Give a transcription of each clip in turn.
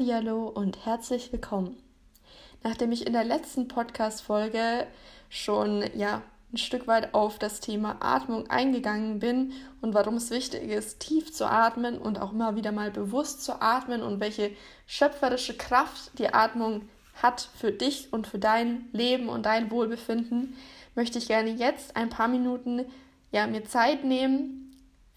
Hallihallo und herzlich willkommen. Nachdem ich in der letzten Podcast-Folge schon ja, ein Stück weit auf das Thema Atmung eingegangen bin und warum es wichtig ist, tief zu atmen und auch immer wieder mal bewusst zu atmen und welche schöpferische Kraft die Atmung hat für dich und für dein Leben und dein Wohlbefinden, möchte ich gerne jetzt ein paar Minuten ja, mir Zeit nehmen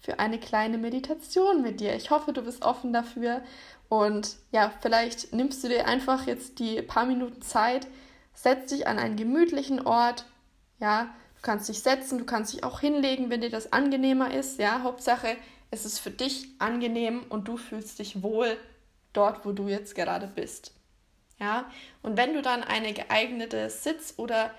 für eine kleine Meditation mit dir. Ich hoffe, du bist offen dafür und ja, vielleicht nimmst du dir einfach jetzt die paar Minuten Zeit, setz dich an einen gemütlichen Ort, ja, du kannst dich setzen, du kannst dich auch hinlegen, wenn dir das angenehmer ist, ja, Hauptsache, es ist für dich angenehm und du fühlst dich wohl dort, wo du jetzt gerade bist. Ja, und wenn du dann eine geeignete Sitz- oder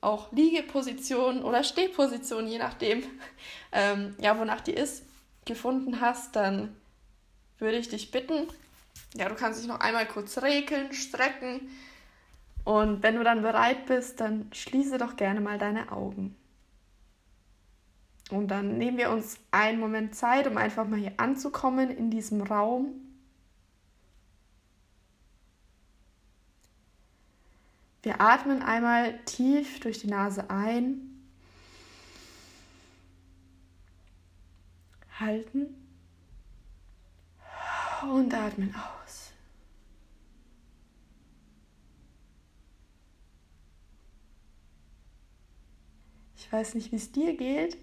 auch Liegeposition oder Stehposition, je nachdem, ähm, ja, wonach die ist, gefunden hast, dann würde ich dich bitten, ja, du kannst dich noch einmal kurz regeln, strecken und wenn du dann bereit bist, dann schließe doch gerne mal deine Augen. Und dann nehmen wir uns einen Moment Zeit, um einfach mal hier anzukommen in diesem Raum. Wir atmen einmal tief durch die Nase ein, halten und atmen aus. Ich weiß nicht, wie es dir geht,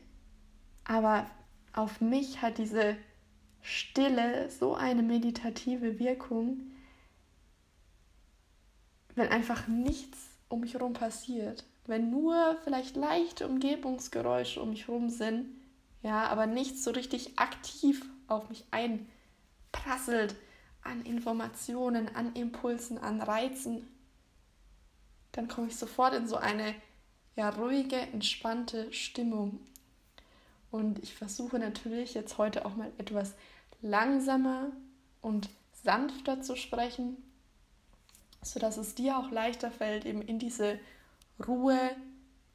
aber auf mich hat diese Stille so eine meditative Wirkung, wenn einfach nichts um mich herum passiert, wenn nur vielleicht leichte Umgebungsgeräusche um mich herum sind, ja, aber nichts so richtig aktiv auf mich einprasselt an Informationen, an Impulsen, an Reizen, dann komme ich sofort in so eine ja, ruhige, entspannte Stimmung. Und ich versuche natürlich jetzt heute auch mal etwas langsamer und sanfter zu sprechen, sodass es dir auch leichter fällt, eben in diese Ruhe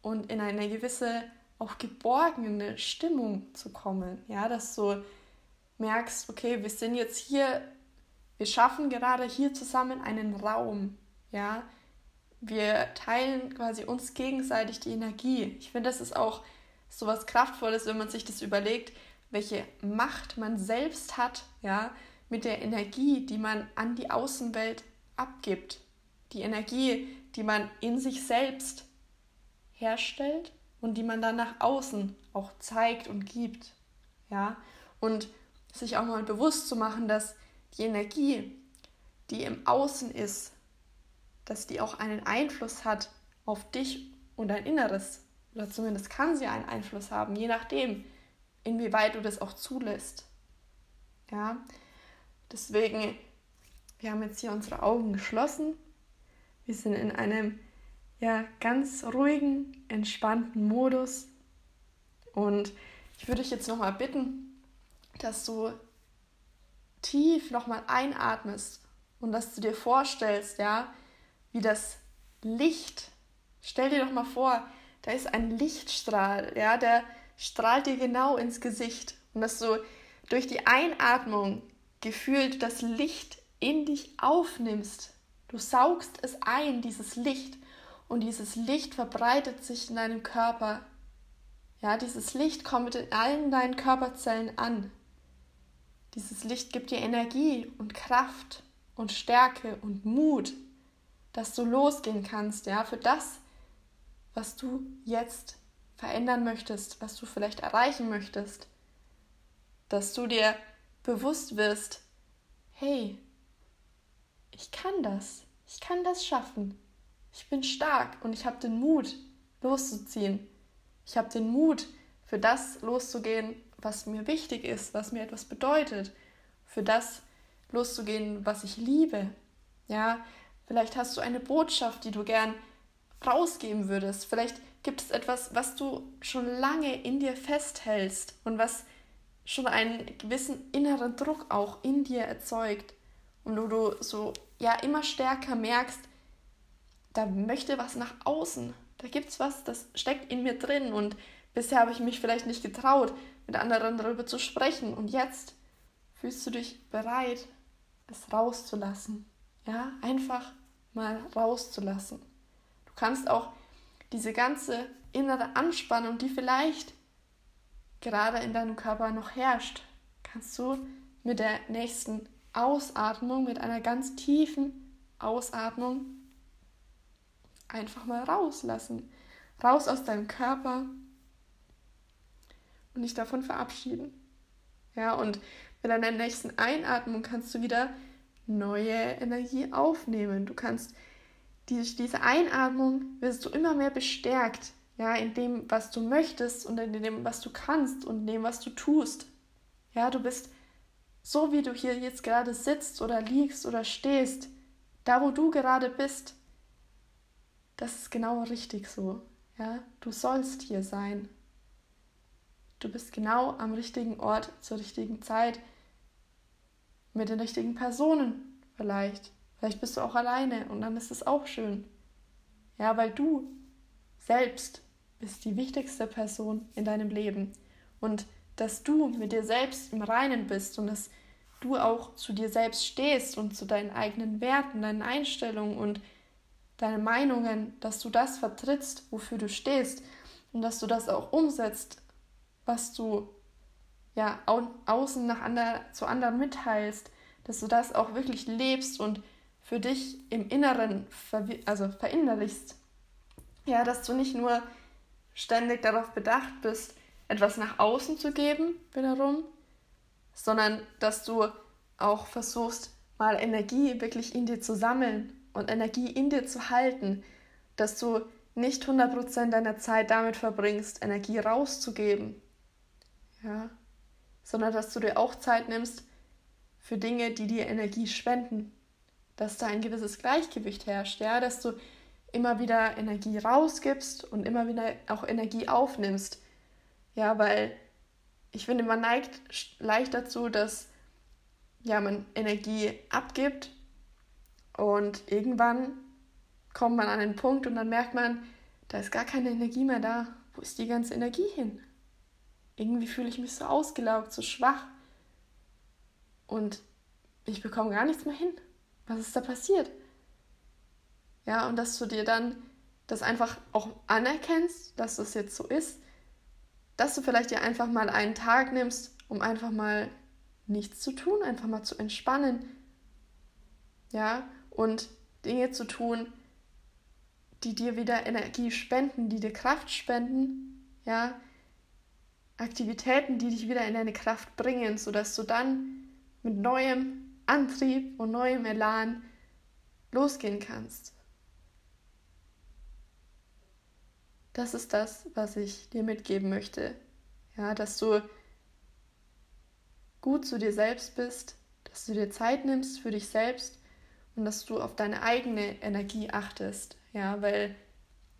und in eine gewisse auch geborgene Stimmung zu kommen. Ja, dass du merkst, okay, wir sind jetzt hier, wir schaffen gerade hier zusammen einen Raum. Ja, wir teilen quasi uns gegenseitig die Energie. Ich finde, das ist auch so was Kraftvolles, wenn man sich das überlegt, welche Macht man selbst hat, ja, mit der Energie, die man an die Außenwelt abgibt. Die Energie, die man in sich selbst herstellt und die man dann nach außen auch zeigt und gibt. Ja, und sich auch mal bewusst zu machen, dass die Energie, die im Außen ist, dass die auch einen Einfluss hat auf dich und dein Inneres. Oder zumindest kann sie einen Einfluss haben, je nachdem, inwieweit du das auch zulässt. Ja, deswegen, wir haben jetzt hier unsere Augen geschlossen. Wir sind in einem ja, ganz ruhigen, entspannten Modus. Und ich würde dich jetzt nochmal bitten, dass du tief nochmal einatmest und dass du dir vorstellst, ja, wie das Licht, stell dir doch mal vor, da ist ein Lichtstrahl, ja, der strahlt dir genau ins Gesicht und dass du durch die Einatmung gefühlt das Licht in dich aufnimmst. Du saugst es ein, dieses Licht, und dieses Licht verbreitet sich in deinem Körper. Ja, dieses Licht kommt in allen deinen Körperzellen an. Dieses Licht gibt dir Energie und Kraft und Stärke und Mut, dass du losgehen kannst, ja, für das, was du jetzt verändern möchtest, was du vielleicht erreichen möchtest. Dass du dir bewusst wirst, hey, ich kann das, ich kann das schaffen. Ich bin stark und ich habe den Mut, loszuziehen. Ich habe den Mut, für das loszugehen, was mir wichtig ist, was mir etwas bedeutet, für das loszugehen, was ich liebe. Ja, vielleicht hast du eine Botschaft, die du gern rausgeben würdest. Vielleicht gibt es etwas, was du schon lange in dir festhältst und was schon einen gewissen inneren Druck auch in dir erzeugt und wo du so ja immer stärker merkst, da möchte was nach außen. Da gibt es was, das steckt in mir drin und bisher habe ich mich vielleicht nicht getraut, mit anderen darüber zu sprechen und jetzt fühlst du dich bereit, es rauszulassen. Ja, einfach mal rauszulassen. Du kannst auch diese ganze innere Anspannung, die vielleicht gerade in deinem Körper noch herrscht, kannst du mit der nächsten Ausatmung, mit einer ganz tiefen Ausatmung einfach mal rauslassen. Raus aus deinem Körper und dich davon verabschieden. Ja, und mit deiner nächsten Einatmung kannst du wieder neue Energie aufnehmen. Du kannst diese, diese Einatmung wirst du immer mehr bestärkt, ja, in dem, was du möchtest und in dem, was du kannst und in dem, was du tust. Ja, du bist so, wie du hier jetzt gerade sitzt oder liegst oder stehst, da, wo du gerade bist, das ist genau richtig so. Ja, du sollst hier sein. Du bist genau am richtigen Ort zur richtigen Zeit mit den richtigen Personen vielleicht. Vielleicht bist du auch alleine und dann ist es auch schön. Ja, weil du selbst bist die wichtigste Person in deinem Leben. Und dass du mit dir selbst im Reinen bist und dass du auch zu dir selbst stehst und zu deinen eigenen Werten, deinen Einstellungen und deinen Meinungen, dass du das vertrittst, wofür du stehst und dass du das auch umsetzt, was du ja au außen nach ander, zu anderen mitteilst, dass du das auch wirklich lebst und für dich im Inneren also verinnerlichst. Ja, dass du nicht nur ständig darauf bedacht bist, etwas nach außen zu geben, wiederum, sondern dass du auch versuchst, mal Energie wirklich in dir zu sammeln und Energie in dir zu halten, dass du nicht 100% deiner Zeit damit verbringst, Energie rauszugeben, ja, sondern dass du dir auch Zeit nimmst für Dinge, die dir Energie spenden, dass da ein gewisses Gleichgewicht herrscht, ja, dass du immer wieder Energie rausgibst und immer wieder auch Energie aufnimmst, ja, weil ich finde, man neigt leicht dazu, dass ja, man Energie abgibt und irgendwann kommt man an einen Punkt und dann merkt man, da ist gar keine Energie mehr da. Wo ist die ganze Energie hin? Irgendwie fühle ich mich so ausgelaugt, so schwach und ich bekomme gar nichts mehr hin. Was ist da passiert? Ja, und dass du dir dann das einfach auch anerkennst, dass das jetzt so ist dass du vielleicht dir einfach mal einen Tag nimmst, um einfach mal nichts zu tun, einfach mal zu entspannen. Ja, und Dinge zu tun, die dir wieder Energie spenden, die dir Kraft spenden, ja, Aktivitäten, die dich wieder in deine Kraft bringen, sodass du dann mit neuem Antrieb und neuem Elan losgehen kannst. Das ist das, was ich dir mitgeben möchte. Ja, dass du gut zu dir selbst bist, dass du dir Zeit nimmst für dich selbst und dass du auf deine eigene Energie achtest. Ja, weil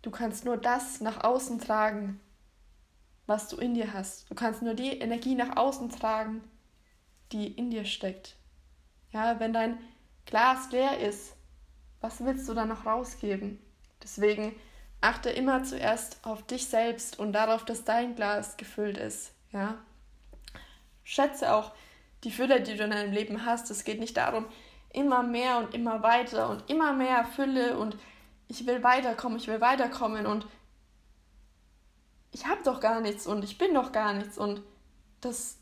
du kannst nur das nach außen tragen, was du in dir hast. Du kannst nur die Energie nach außen tragen, die in dir steckt. Ja, wenn dein Glas leer ist, was willst du dann noch rausgeben? Deswegen achte immer zuerst auf dich selbst und darauf, dass dein Glas gefüllt ist. Ja? Schätze auch die Fülle, die du in deinem Leben hast. Es geht nicht darum, immer mehr und immer weiter und immer mehr Fülle und ich will weiterkommen, ich will weiterkommen und ich habe doch gar nichts und ich bin doch gar nichts und das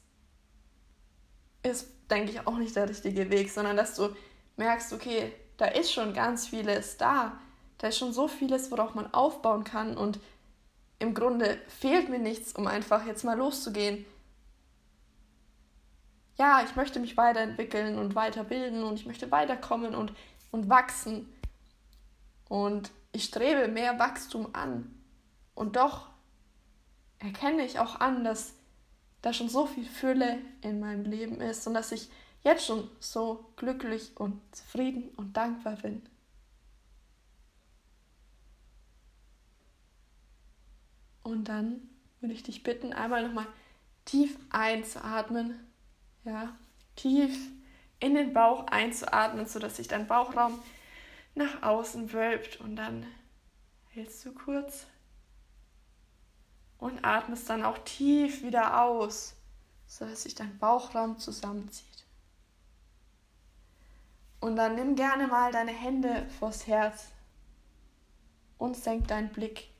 ist, denke ich, auch nicht der richtige Weg, sondern dass du merkst, okay, da ist schon ganz vieles da da ist schon so vieles, worauf man aufbauen kann und im Grunde fehlt mir nichts, um einfach jetzt mal loszugehen. Ja, ich möchte mich weiterentwickeln und weiterbilden und ich möchte weiterkommen und, und wachsen. Und ich strebe mehr Wachstum an. Und doch erkenne ich auch an, dass da schon so viel Fülle in meinem Leben ist und dass ich jetzt schon so glücklich und zufrieden und dankbar bin. Und dann würde ich dich bitten, einmal nochmal tief einzuatmen. Ja, tief in den Bauch einzuatmen, sodass sich dein Bauchraum nach außen wölbt. Und dann hältst du kurz und atmest dann auch tief wieder aus, sodass sich dein Bauchraum zusammenzieht. Und dann nimm gerne mal deine Hände vors Herz und senk deinen Blick.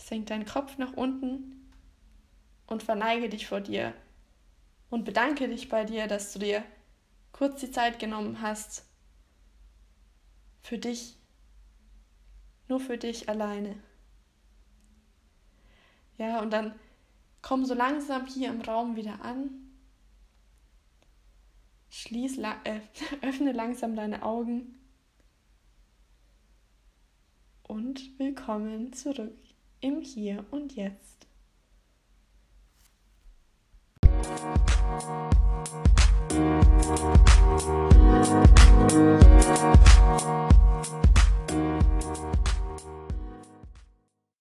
Senk deinen Kopf nach unten und verneige dich vor dir und bedanke dich bei dir, dass du dir kurz die Zeit genommen hast für dich, nur für dich alleine. Ja, und dann komm so langsam hier im Raum wieder an. Schließ, äh, öffne langsam deine Augen und willkommen zurück im Hier und Jetzt. Musik